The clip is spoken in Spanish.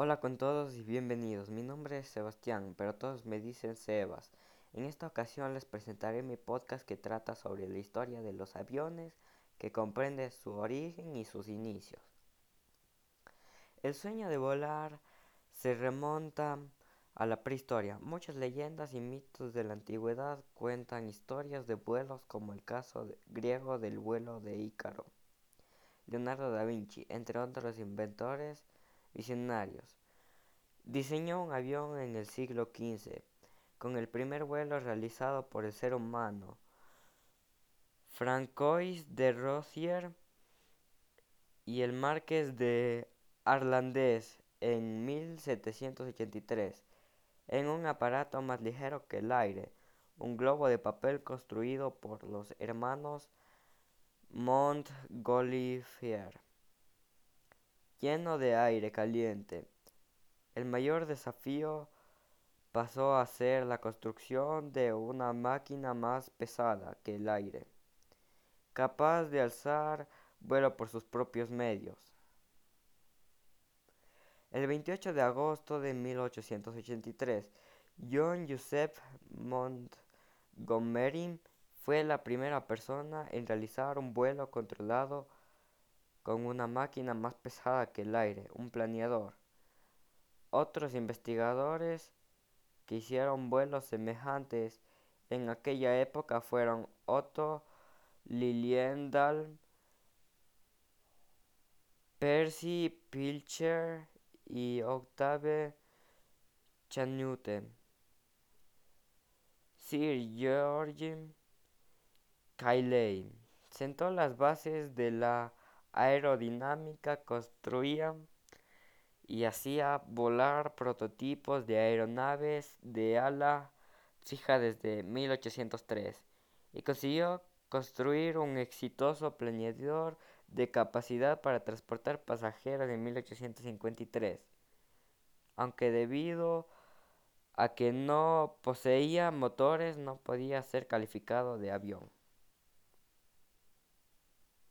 Hola con todos y bienvenidos. Mi nombre es Sebastián, pero todos me dicen Sebas. En esta ocasión les presentaré mi podcast que trata sobre la historia de los aviones, que comprende su origen y sus inicios. El sueño de volar se remonta a la prehistoria. Muchas leyendas y mitos de la antigüedad cuentan historias de vuelos como el caso griego del vuelo de Ícaro. Leonardo da Vinci, entre otros inventores visionarios, diseñó un avión en el siglo XV, con el primer vuelo realizado por el ser humano. Francois de Rosier y el Marqués de Arlandés en 1783 en un aparato más ligero que el aire, un globo de papel construido por los hermanos Montgolfier, lleno de aire caliente. El mayor desafío pasó a ser la construcción de una máquina más pesada que el aire, capaz de alzar vuelo por sus propios medios. El 28 de agosto de 1883, John Joseph Montgomery fue la primera persona en realizar un vuelo controlado con una máquina más pesada que el aire, un planeador. Otros investigadores que hicieron vuelos semejantes en aquella época fueron Otto Lilienthal, Percy Pilcher y Octave Chanute. Sir George Cayley sentó las bases de la aerodinámica, construía y hacía volar prototipos de aeronaves de ala fija desde 1803 y consiguió construir un exitoso planeador de capacidad para transportar pasajeros en 1853, aunque debido a que no poseía motores no podía ser calificado de avión.